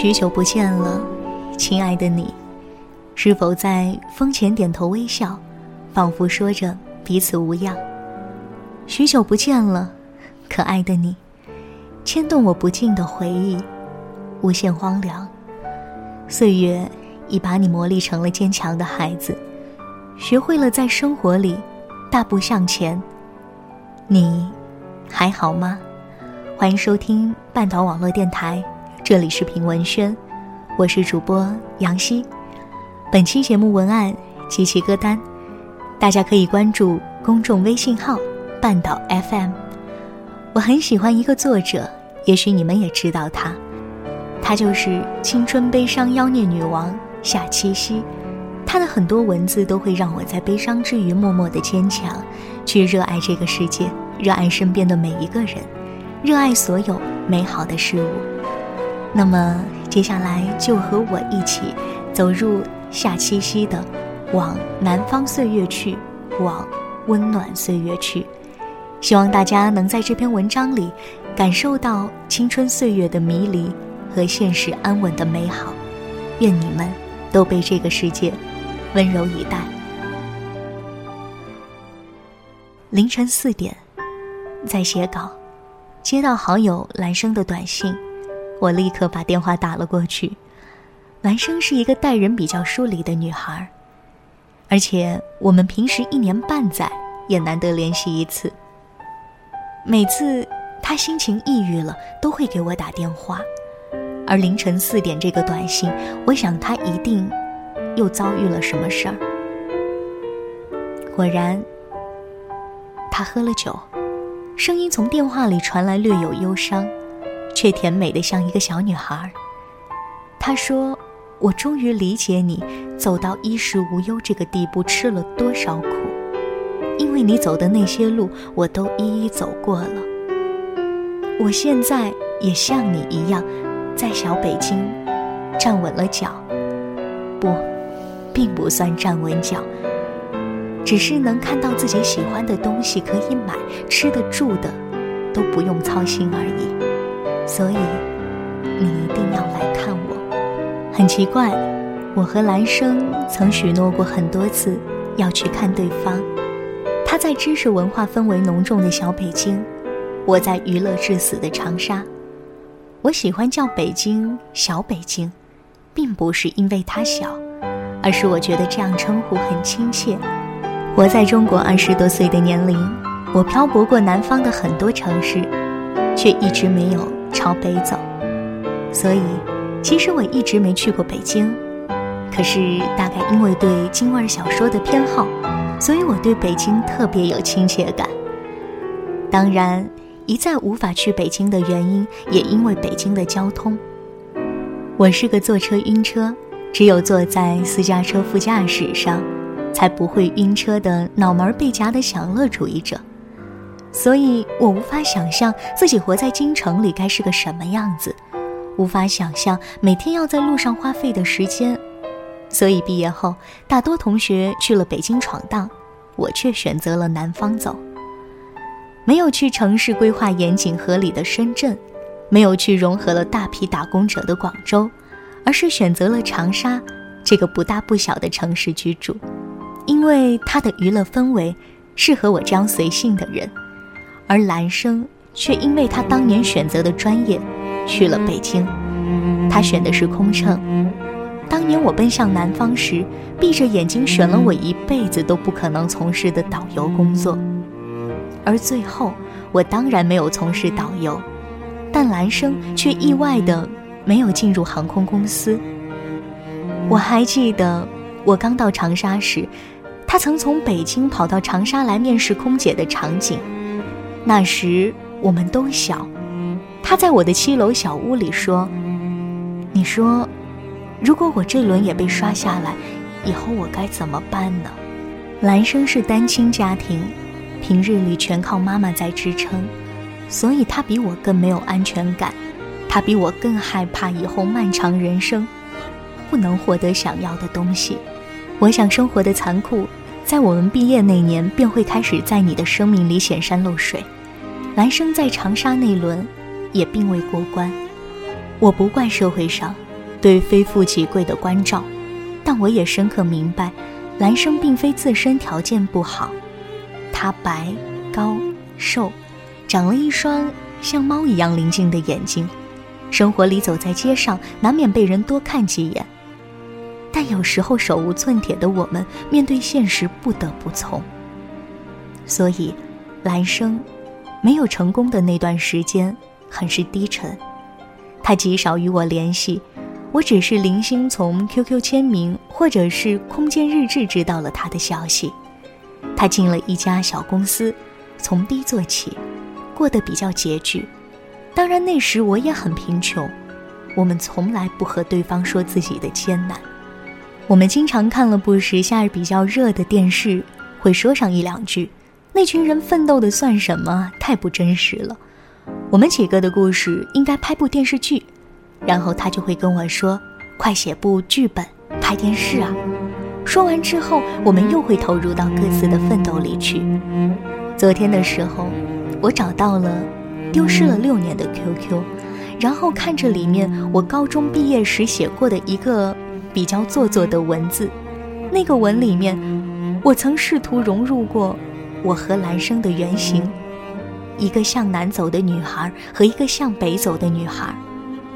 许久不见了，亲爱的你，是否在风前点头微笑，仿佛说着彼此无恙？许久不见了，可爱的你，牵动我不尽的回忆，无限荒凉。岁月已把你磨砺成了坚强的孩子，学会了在生活里大步向前。你还好吗？欢迎收听半岛网络电台。这里是平文轩，我是主播杨希。本期节目文案及其歌单，大家可以关注公众微信号“半岛 FM”。我很喜欢一个作者，也许你们也知道他，他就是青春悲伤妖孽女王夏七夕。他的很多文字都会让我在悲伤之余默默的坚强，去热爱这个世界，热爱身边的每一个人，热爱所有美好的事物。那么接下来就和我一起走入夏七夕的“往南方岁月去，往温暖岁月去”。希望大家能在这篇文章里感受到青春岁月的迷离和现实安稳的美好。愿你们都被这个世界温柔以待。凌晨四点，在写稿，接到好友兰生的短信。我立刻把电话打了过去。兰生是一个待人比较疏离的女孩，而且我们平时一年半载也难得联系一次。每次她心情抑郁了，都会给我打电话。而凌晨四点这个短信，我想她一定又遭遇了什么事儿。果然，她喝了酒，声音从电话里传来，略有忧伤。却甜美的像一个小女孩。她说：“我终于理解你走到衣食无忧这个地步吃了多少苦，因为你走的那些路我都一一走过了。我现在也像你一样，在小北京站稳了脚，不，并不算站稳脚，只是能看到自己喜欢的东西可以买，吃得住的都不用操心而已。”所以，你一定要来看我。很奇怪，我和兰生曾许诺过很多次要去看对方。他在知识文化氛围浓重的小北京，我在娱乐至死的长沙。我喜欢叫北京小北京，并不是因为它小，而是我觉得这样称呼很亲切。活在中国二十多岁的年龄，我漂泊过南方的很多城市，却一直没有。朝北走，所以其实我一直没去过北京。可是大概因为对京味小说的偏好，所以我对北京特别有亲切感。当然，一再无法去北京的原因，也因为北京的交通。我是个坐车晕车，只有坐在私家车副驾驶上，才不会晕车的脑门被夹的享乐主义者。所以我无法想象自己活在京城里该是个什么样子，无法想象每天要在路上花费的时间。所以毕业后，大多同学去了北京闯荡，我却选择了南方走。没有去城市规划严谨合理的深圳，没有去融合了大批打工者的广州，而是选择了长沙这个不大不小的城市居住，因为它的娱乐氛围适合我这样随性的人。而兰生却因为他当年选择的专业，去了北京。他选的是空乘。当年我奔向南方时，闭着眼睛选了我一辈子都不可能从事的导游工作。而最后，我当然没有从事导游，但兰生却意外的没有进入航空公司。我还记得，我刚到长沙时，他曾从北京跑到长沙来面试空姐的场景。那时我们都小，他在我的七楼小屋里说：“你说，如果我这轮也被刷下来，以后我该怎么办呢？”兰生是单亲家庭，平日里全靠妈妈在支撑，所以他比我更没有安全感，他比我更害怕以后漫长人生不能获得想要的东西。我想生活的残酷。在我们毕业那年，便会开始在你的生命里显山露水。兰生在长沙那轮，也并未过关。我不怪社会上对非富即贵的关照，但我也深刻明白，兰生并非自身条件不好，他白、高、瘦，长了一双像猫一样灵静的眼睛，生活里走在街上难免被人多看几眼，但有时候手无寸铁的我们面对现实不得不从，所以，兰生没有成功的那段时间很是低沉。他极少与我联系，我只是零星从 QQ 签名或者是空间日志知道了他的消息。他进了一家小公司，从低做起，过得比较拮据。当然那时我也很贫穷。我们从来不和对方说自己的艰难。我们经常看了不时夏日比较热的电视，会说上一两句：“那群人奋斗的算什么？太不真实了。”我们几个的故事应该拍部电视剧，然后他就会跟我说：“快写部剧本，拍电视啊！”说完之后，我们又会投入到各自的奋斗里去。昨天的时候，我找到了丢失了六年的 QQ，然后看着里面我高中毕业时写过的一个比较做作的文字，那个文里面，我曾试图融入过我和兰生的原型。一个向南走的女孩和一个向北走的女孩，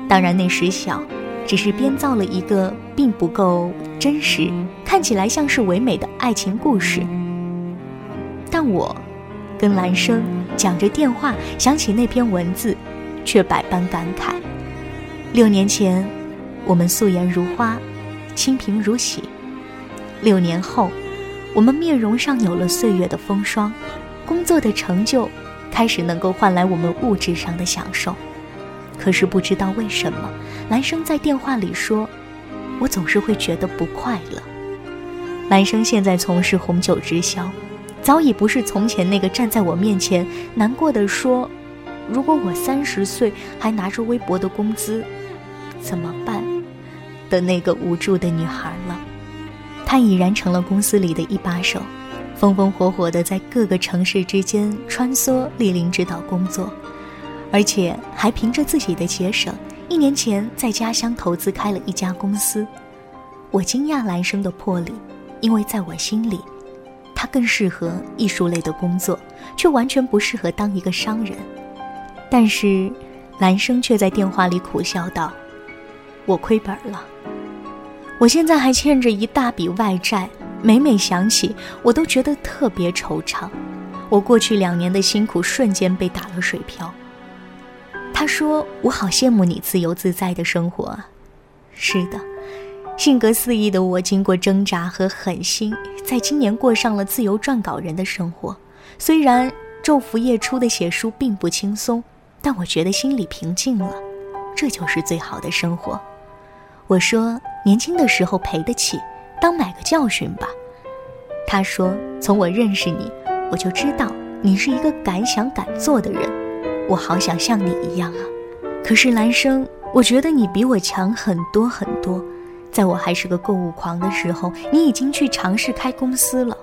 当然那时小，只是编造了一个并不够真实，看起来像是唯美的爱情故事。但我，跟兰生讲着电话，想起那篇文字，却百般感慨。六年前，我们素颜如花，清贫如洗；六年后，我们面容上有了岁月的风霜，工作的成就。开始能够换来我们物质上的享受，可是不知道为什么，男生在电话里说：“我总是会觉得不快乐。”男生现在从事红酒直销，早已不是从前那个站在我面前难过的说：“如果我三十岁还拿着微薄的工资，怎么办？”的那个无助的女孩了。她已然成了公司里的一把手。风风火火地在各个城市之间穿梭，莅临指导工作，而且还凭着自己的节省，一年前在家乡投资开了一家公司。我惊讶兰生的魄力，因为在我心里，他更适合艺术类的工作，却完全不适合当一个商人。但是，兰生却在电话里苦笑道：“我亏本了，我现在还欠着一大笔外债。”每每想起，我都觉得特别惆怅。我过去两年的辛苦瞬间被打了水漂。他说：“我好羡慕你自由自在的生活。”啊。”是的，性格肆意的我，经过挣扎和狠心，在今年过上了自由撰稿人的生活。虽然昼伏夜出的写书并不轻松，但我觉得心里平静了。这就是最好的生活。我说：“年轻的时候赔得起。”当买个教训吧，他说：“从我认识你，我就知道你是一个敢想敢做的人。我好想像你一样啊！可是兰生，我觉得你比我强很多很多。在我还是个购物狂的时候，你已经去尝试开公司了。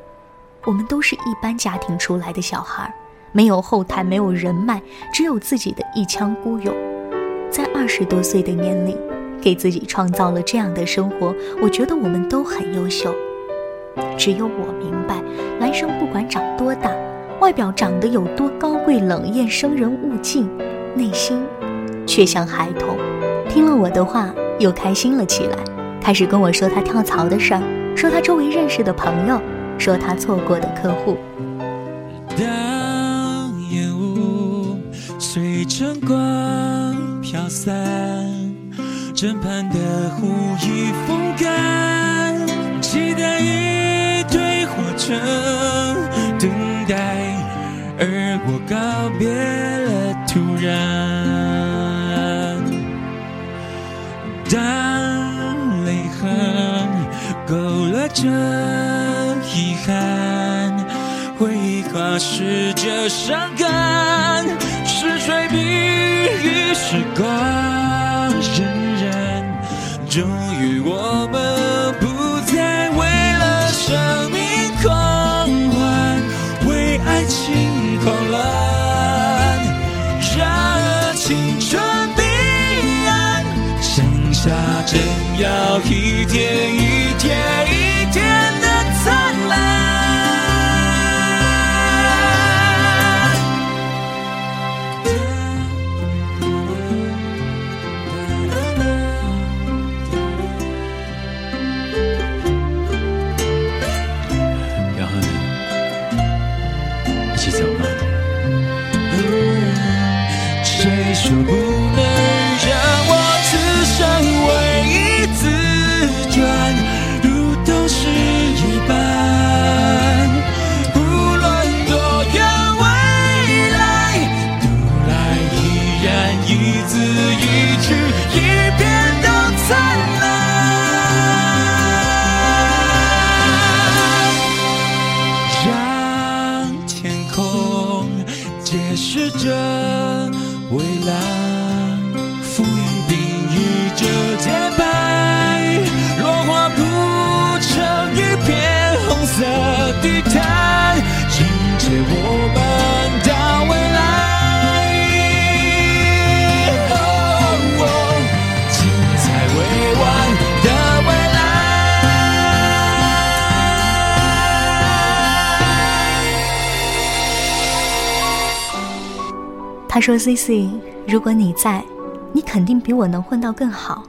我们都是一般家庭出来的小孩，没有后台，没有人脉，只有自己的一腔孤勇，在二十多岁的年龄。”给自己创造了这样的生活，我觉得我们都很优秀。只有我明白，男生不管长多大，外表长得有多高贵冷艳生人勿近，内心却像孩童。听了我的话，又开心了起来，开始跟我说他跳槽的事儿，说他周围认识的朋友，说他错过的客户。当烟雾随晨光飘散。枕畔的湖已风干，期待一堆火车等待，而我告别了突然。当泪痕勾勒着遗憾，回忆跨时着伤感，是水笔与时光。终于，我们不再为了生命狂欢，为爱情狂乱，然而青春彼岸，剩下真要一天让说：“C C，如果你在，你肯定比我能混到更好。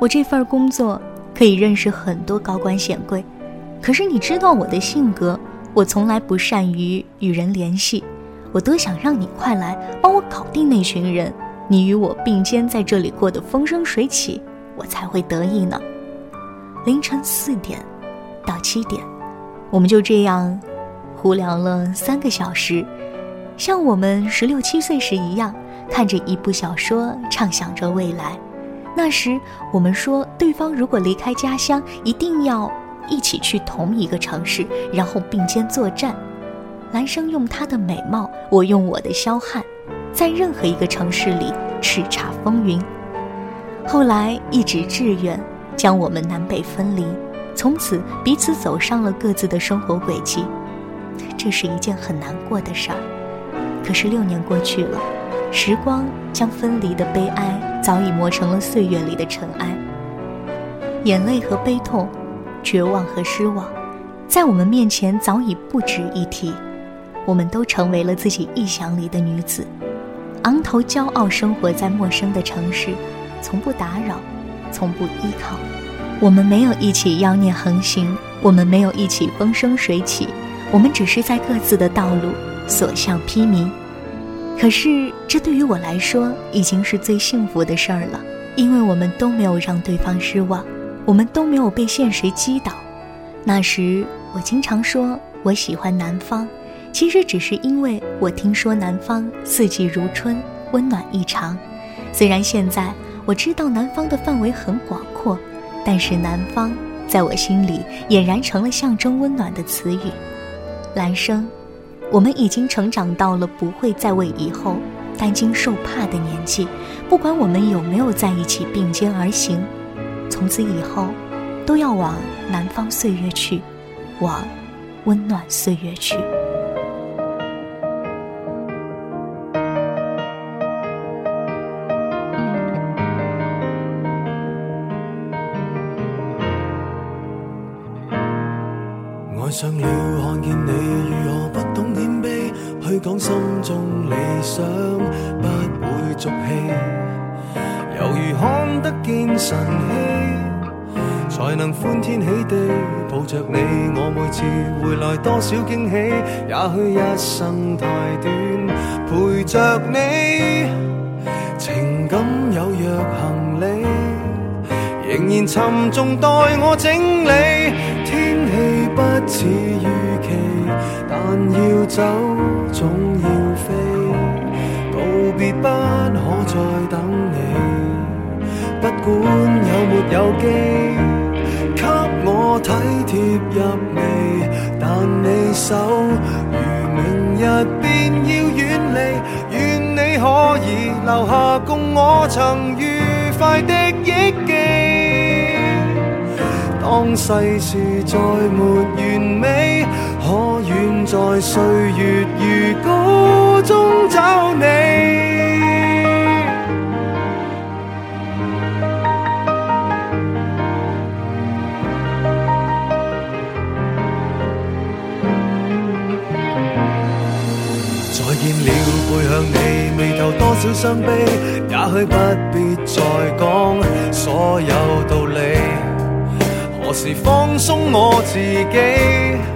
我这份工作可以认识很多高官显贵，可是你知道我的性格，我从来不善于与人联系。我多想让你快来帮我搞定那群人，你与我并肩在这里过得风生水起，我才会得意呢。”凌晨四点到七点，我们就这样胡聊了三个小时。像我们十六七岁时一样，看着一部小说，畅想着未来。那时我们说，对方如果离开家乡，一定要一起去同一个城市，然后并肩作战。男生用他的美貌，我用我的彪悍，在任何一个城市里叱咤风云。后来一纸志愿将我们南北分离，从此彼此走上了各自的生活轨迹。这是一件很难过的事儿。可是六年过去了，时光将分离的悲哀早已磨成了岁月里的尘埃。眼泪和悲痛，绝望和失望，在我们面前早已不值一提。我们都成为了自己臆想里的女子，昂头骄傲生活在陌生的城市，从不打扰，从不依靠。我们没有一起妖孽横行，我们没有一起风生水起，我们只是在各自的道路。所向披靡，可是这对于我来说已经是最幸福的事儿了，因为我们都没有让对方失望，我们都没有被现实击倒。那时我经常说我喜欢南方，其实只是因为我听说南方四季如春，温暖异常。虽然现在我知道南方的范围很广阔，但是南方在我心里俨然成了象征温暖的词语。兰生。我们已经成长到了不会再为以后担惊受怕的年纪，不管我们有没有在一起并肩而行，从此以后，都要往南方岁月去，往温暖岁月去。讲心中理想，不会俗气，犹如看得见晨曦，才能欢天喜地抱着你。我每次回来多少惊喜，也许一生太短，陪着你，情感有若行李，仍然沉重待我整理。天气不似预，走总要飞，告别不可再等你。不管有没有机，给我体贴入微，但你手如明日便要远离，愿你可以留下共我曾愉快的忆记。当世事再没完美，可愿在岁月如歌中找你？再见了，背向你，眉头多少伤悲，也许不必再讲所有道理。何时放松我自己？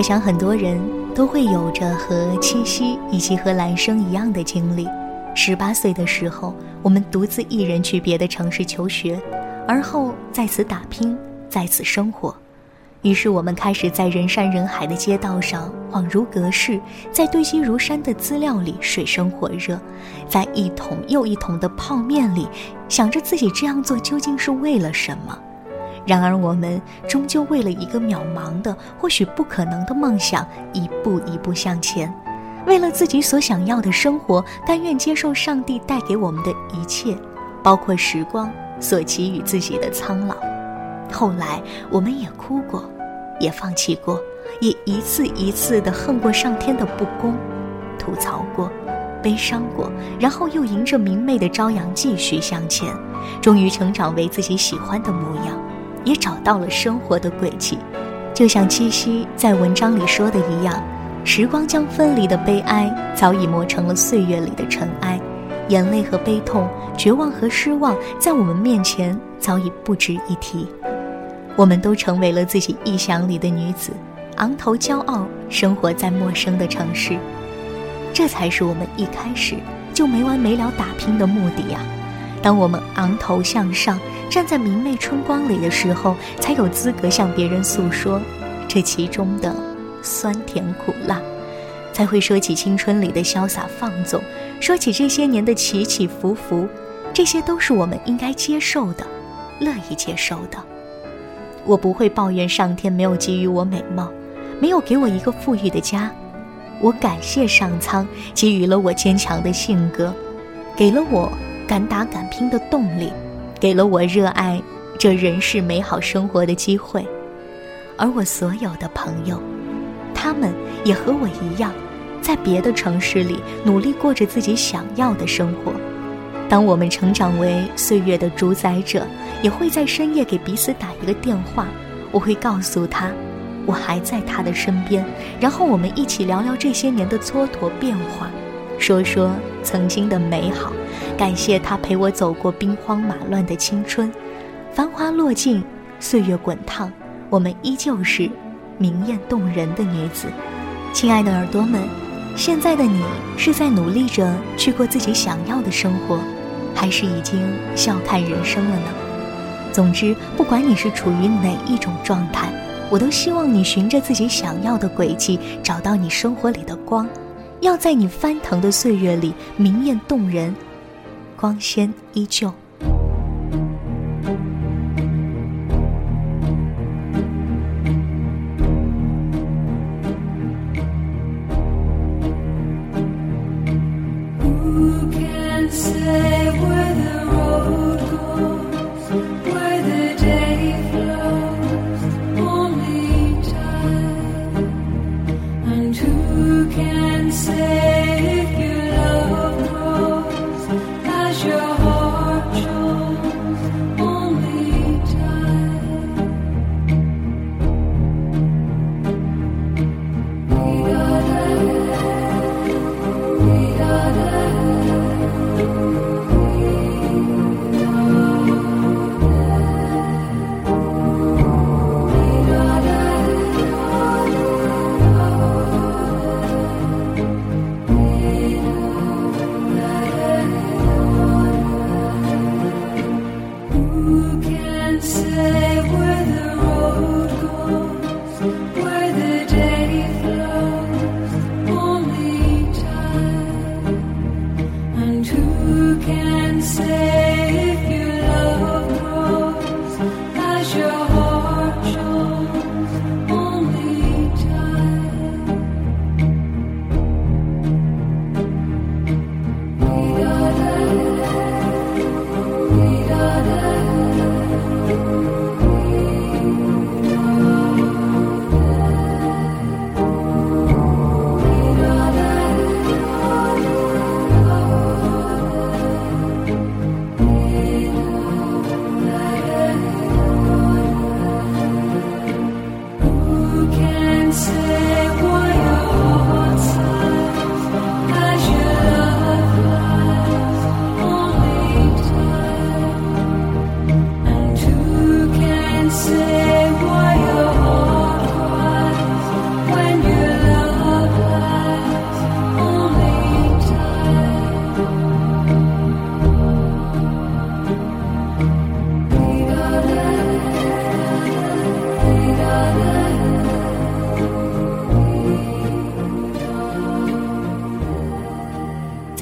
我想很多人都会有着和七夕以及和兰生一样的经历。十八岁的时候，我们独自一人去别的城市求学，而后在此打拼，在此生活。于是我们开始在人山人海的街道上恍如隔世，在堆积如山的资料里水深火热，在一桶又一桶的泡面里想着自己这样做究竟是为了什么。然而，我们终究为了一个渺茫的、或许不可能的梦想，一步一步向前；为了自己所想要的生活，甘愿接受上帝带给我们的一切，包括时光所给予自己的苍老。后来，我们也哭过，也放弃过，也一次一次地恨过上天的不公，吐槽过，悲伤过，然后又迎着明媚的朝阳继续向前，终于成长为自己喜欢的模样。也找到了生活的轨迹，就像七夕在文章里说的一样，时光将分离的悲哀早已磨成了岁月里的尘埃，眼泪和悲痛，绝望和失望，在我们面前早已不值一提。我们都成为了自己臆想里的女子，昂头骄傲，生活在陌生的城市。这才是我们一开始就没完没了打拼的目的呀！当我们昂头向上。站在明媚春光里的时候，才有资格向别人诉说这其中的酸甜苦辣，才会说起青春里的潇洒放纵，说起这些年的起起伏伏，这些都是我们应该接受的，乐意接受的。我不会抱怨上天没有给予我美貌，没有给我一个富裕的家，我感谢上苍给予了我坚强的性格，给了我敢打敢拼的动力。给了我热爱这人世美好生活的机会，而我所有的朋友，他们也和我一样，在别的城市里努力过着自己想要的生活。当我们成长为岁月的主宰者，也会在深夜给彼此打一个电话，我会告诉他，我还在他的身边，然后我们一起聊聊这些年的蹉跎变化。说说曾经的美好，感谢他陪我走过兵荒马乱的青春，繁华落尽，岁月滚烫，我们依旧是明艳动人的女子。亲爱的耳朵们，现在的你是在努力着去过自己想要的生活，还是已经笑看人生了呢？总之，不管你是处于哪一种状态，我都希望你循着自己想要的轨迹，找到你生活里的光。要在你翻腾的岁月里明艳动人，光鲜依旧。say if your love grows as your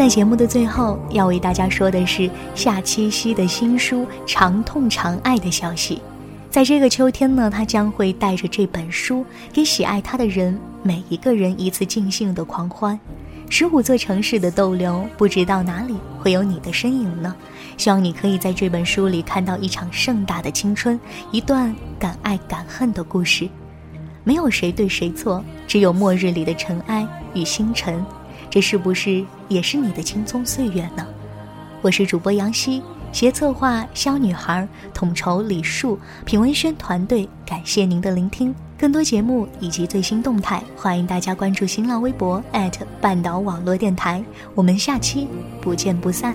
在节目的最后，要为大家说的是夏七夕的新书《长痛长爱》的消息。在这个秋天呢，他将会带着这本书，给喜爱他的人每一个人一次尽兴的狂欢。十五座城市的逗留，不知道哪里会有你的身影呢？希望你可以在这本书里看到一场盛大的青春，一段敢爱敢恨的故事。没有谁对谁错，只有末日里的尘埃与星辰。这是不是也是你的青葱岁月呢？我是主播杨希，协策划肖女孩，统筹李树，品文轩团队，感谢您的聆听。更多节目以及最新动态，欢迎大家关注新浪微博半岛网络电台。我们下期不见不散。